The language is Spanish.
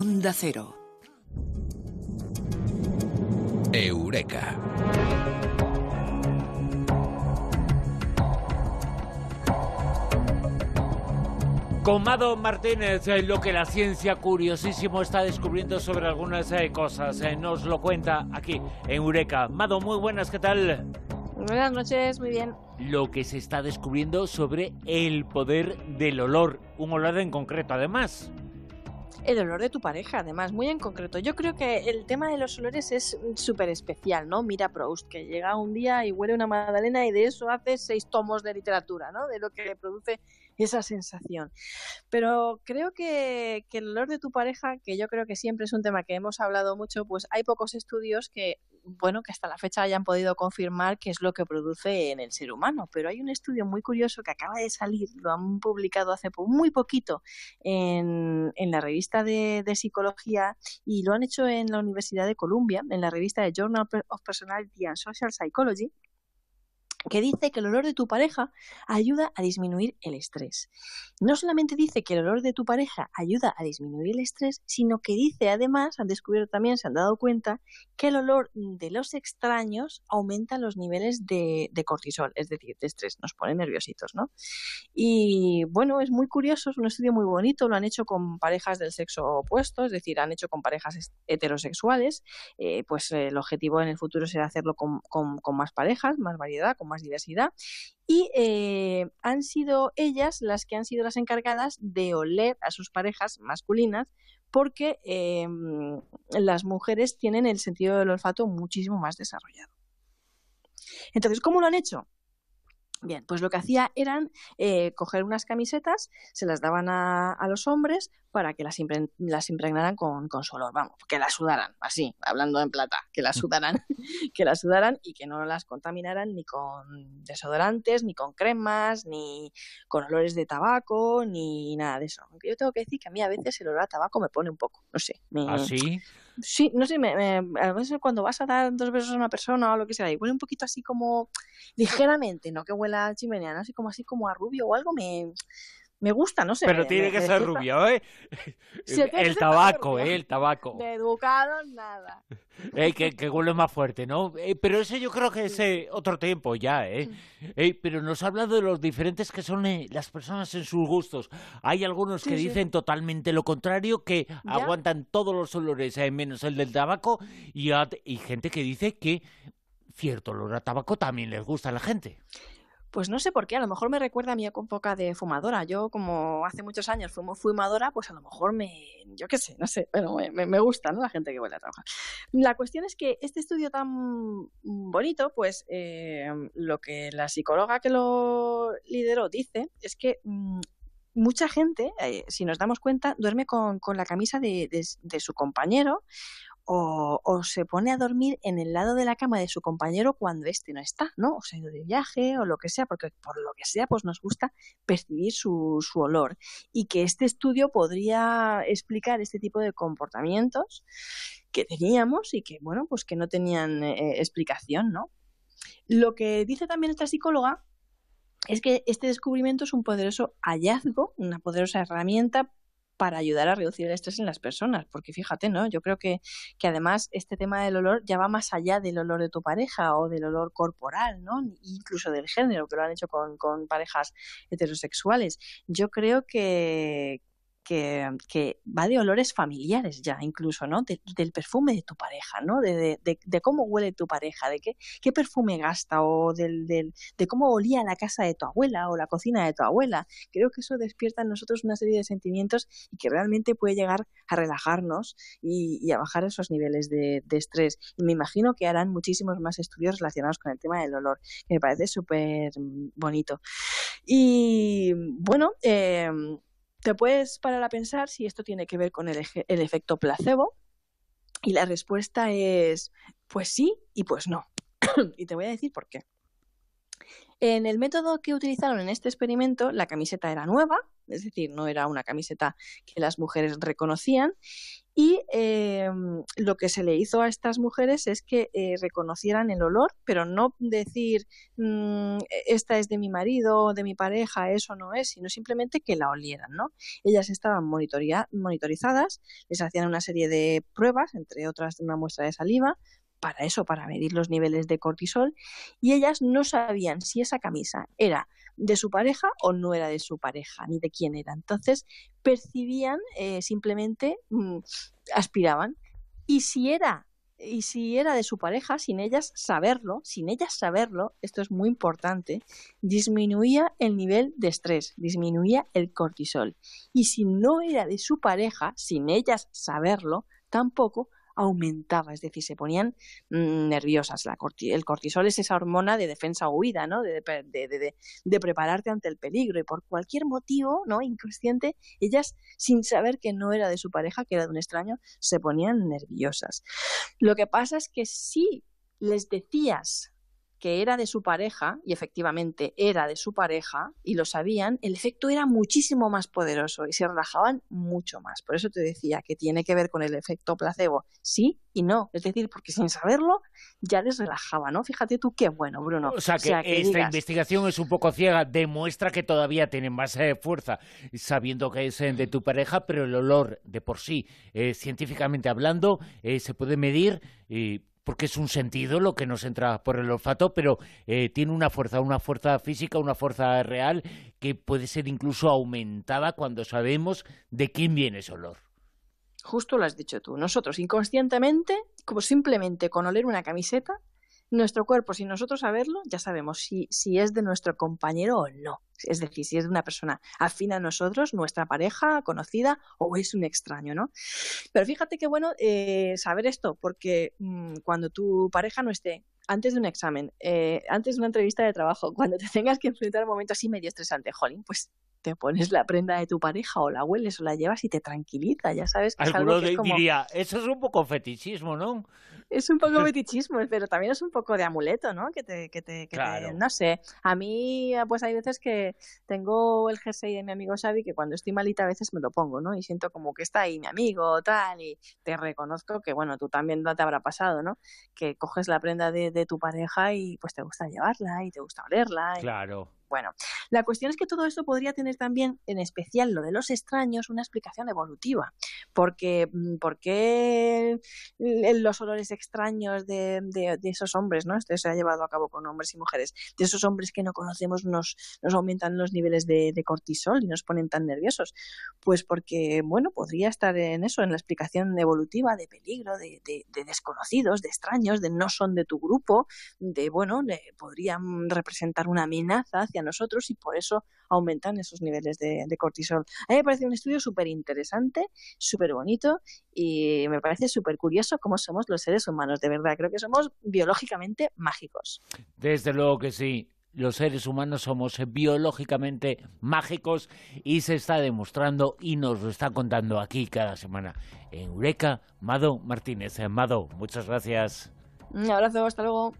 Onda Cero. Eureka. Con Mado Martínez, eh, lo que la ciencia curiosísimo está descubriendo sobre algunas eh, cosas. eh, nos lo cuenta aquí en Eureka. Mado, muy buenas, ¿qué tal? Buenas noches, muy bien. Lo que se está descubriendo sobre el poder del olor. Un olor en concreto, además. El olor de tu pareja, además, muy en concreto. Yo creo que el tema de los olores es súper especial, ¿no? Mira Proust, que llega un día y huele una magdalena y de eso hace seis tomos de literatura, ¿no? De lo que produce esa sensación. Pero creo que, que el olor de tu pareja, que yo creo que siempre es un tema que hemos hablado mucho, pues hay pocos estudios que, bueno, que hasta la fecha hayan podido confirmar qué es lo que produce en el ser humano. Pero hay un estudio muy curioso que acaba de salir, lo han publicado hace muy poquito en, en la revista de, de psicología y lo han hecho en la Universidad de Columbia, en la revista de Journal of Personality and Social Psychology que dice que el olor de tu pareja ayuda a disminuir el estrés. No solamente dice que el olor de tu pareja ayuda a disminuir el estrés, sino que dice además, han descubierto también, se han dado cuenta, que el olor de los extraños aumenta los niveles de, cortisol, es decir, de estrés, nos pone nerviositos, ¿no? Y bueno, es muy curioso, es un estudio muy bonito, lo han hecho con parejas del sexo opuesto, es decir, han hecho con parejas es- heterosexuales, eh, pues el objetivo en el futuro será hacerlo con, con- con más parejas, más variedad, con más diversidad. Y eh, han sido ellas las que han sido las encargadas de oler a sus parejas masculinas porque eh, las mujeres tienen el sentido del olfato muchísimo más desarrollado. Entonces, ¿cómo lo han hecho? Bien, pues lo que hacía eran eh, coger unas camisetas, se las daban a, a los hombres para que las, impre- las impregnaran con, con su olor, vamos, que las sudaran, así, hablando en plata, que las sudaran, que las sudaran y que no las contaminaran ni con desodorantes, ni con cremas, ni con olores de tabaco, ni nada de eso. Aunque yo tengo que decir que a mí a veces el olor a tabaco me pone un poco, no sé. Me, ¿Así? Sí, no sé, me, me- a veces cuando vas a dar dos besos a una persona o lo que sea, y huele un poquito así como ligeramente, no que huela a chimenea, así como así como a rubio o algo, me, me gusta, no sé. Pero tiene me- que me ser despierta. rubio, ¿eh? El tabaco. ¿eh? El tabaco. De educado, nada. Eh, que, que huele más fuerte, ¿no? Eh, pero ese yo creo que es eh, otro tiempo ya, ¿eh? Eh, Pero nos ha hablado de los diferentes que son eh, las personas en sus gustos. Hay algunos que Sí, sí. dicen totalmente lo contrario, que aguantan todos los olores, eh, menos el del tabaco, y, y gente que dice que cierto olor a tabaco también les gusta a la gente. Pues no sé por qué, a lo mejor me recuerda a mi época de fumadora. Yo, como hace muchos años fumo fumadora, pues a lo mejor me. Yo qué sé, no sé, pero me, me- gusta, ¿no? La gente que huele a trabajar. La cuestión es que este estudio tan bonito, pues eh, lo que la psicóloga que lo lideró dice es que. mm, Mucha gente, eh, si nos damos cuenta, duerme con, con la camisa de- de su compañero o, o se pone a dormir en el lado de la cama de su compañero cuando éste no está, ¿no? O se ha ido de viaje o lo que sea, porque por lo que sea, pues nos gusta percibir su, su olor. Y que este estudio podría explicar este tipo de comportamientos que teníamos y que, bueno, pues que no tenían eh, explicación, ¿no? Lo que dice también esta psicóloga es que este descubrimiento es un poderoso hallazgo, una poderosa herramienta para ayudar a reducir el estrés en las personas, porque fíjate, ¿no? Yo creo que, que además este tema del olor ya va más allá del olor de tu pareja o del olor corporal, ¿no? Incluso del género, que lo han hecho con, con parejas heterosexuales. Yo creo que, que, va de olores familiares ya, incluso, ¿no? De- del perfume de tu pareja, ¿no? De, de- cómo huele tu pareja, de qué, qué perfume gasta o del, del, de cómo olía la casa de tu abuela o la cocina de tu abuela. Creo que eso despierta en nosotros una serie de sentimientos y que realmente puede llegar a relajarnos y, a bajar esos niveles de, estrés. Me imagino que harán muchísimos más estudios relacionados con el tema del olor, que me parece súper bonito. Y bueno, eh, te puedes parar a pensar si esto tiene que ver con el, efecto placebo. Y la respuesta es, pues sí y pues no. y te voy a decir por qué. En el método que utilizaron en este experimento, la camiseta era nueva, es decir, no era una camiseta que las mujeres reconocían, Y em, lo que se le hizo a estas mujeres es que eh, reconocieran el olor, pero no decir mm, esta es de mi marido, de mi pareja, eso no es, sino simplemente que la olieran, ¿no? Ellas estaban monitorizadas, les hacían una serie de pruebas, entre otras una muestra de saliva, para eso, para medir los niveles de cortisol, y ellas no sabían si esa camisa era de su pareja o no era de su pareja, ni de quién era. Entonces percibían, eh, simplemente mm, aspiraban. Y si era y si era de su pareja, sin ellas saberlo, sin ellas saberlo, esto es muy importante, disminuía el nivel de estrés, disminuía el cortisol. Y si no era de su pareja, sin ellas saberlo, tampoco aumentaba, es decir, se ponían mm, nerviosas. La el cortisol es esa hormona de defensa o huida, ¿no? De, de, prepararte ante el peligro y por cualquier motivo, ¿no? Inconsciente, ellas, sin saber que no era de su pareja, que era de un extraño, se ponían nerviosas. Lo que pasa es que si les decías que era de su pareja, y efectivamente era de su pareja, y lo sabían, el efecto era muchísimo más poderoso y se relajaban mucho más. Por eso te decía que tiene que ver con el efecto placebo, sí y no. Es decir, porque sin saberlo ya les relajaba, ¿no? Fíjate tú qué bueno, Bruno. O sea que, esta investigación es un poco ciega, demuestra que todavía tienen más eh, fuerza, sabiendo que es eh, de tu pareja, pero el olor de por sí, eh, científicamente hablando, se puede medir. y porque es un sentido lo que nos entra por el olfato, pero eh, tiene una fuerza, una fuerza física, una fuerza real que puede ser incluso aumentada cuando sabemos de quién viene ese olor. Justo lo has dicho tú. Nosotros inconscientemente, como simplemente con oler una camiseta, nuestro cuerpo, sin nosotros saberlo, ya sabemos si, si es de nuestro compañero o no. Es decir, si es de una persona afín a nosotros, nuestra pareja, conocida, o es un extraño, ¿no? Pero fíjate qué bueno eh, saber esto, porque mm, cuando tu pareja no esté, antes de un examen, eh, antes de una entrevista de trabajo, cuando te tengas que enfrentar a un momento así medio estresante, jolín, pues te pones la prenda de tu pareja o la hueles o la llevas y te tranquiliza, ya sabes que es algo que es como... diría, eso es un poco fetichismo, ¿no? Es un poco fetichismo, pero también es un poco de amuleto, ¿no? Que te, que te, no sé, a mí pues hay veces que tengo el jersey de mi amigo Xavi que cuando estoy malita a veces me lo pongo, ¿no? Y siento como que está ahí mi amigo, tal, y te reconozco que, bueno, tú también no te habrá pasado, ¿no? Que coges la prenda de, de tu pareja y pues te gusta llevarla y te gusta olerla. Claro. Bueno, la cuestión es que todo esto podría tener también, en especial lo de los extraños, una explicación evolutiva. Porque, mm, ¿Por qué los olores extraños de, de, esos hombres, ¿no? Esto se ha llevado a cabo con hombres y mujeres, de esos hombres que no conocemos nos, nos aumentan los niveles de, de cortisol y nos ponen tan nerviosos? Pues porque, bueno, podría estar en eso, en la explicación evolutiva de peligro, de, de, desconocidos, de extraños, de no son de tu grupo, de, bueno, podrían representar una amenaza hacia nosotros y por eso aumentan esos niveles de, cortisol. A mí me parece un estudio súper interesante, súper bonito y me parece súper curioso cómo somos los seres humanos, de verdad. Creo que somos biológicamente mágicos. Desde luego que sí los seres humanos somos biológicamente mágicos y se está demostrando y nos lo está contando aquí cada semana en Eureka, Mado Martínez. Mado, muchas gracias. Un abrazo, hasta luego.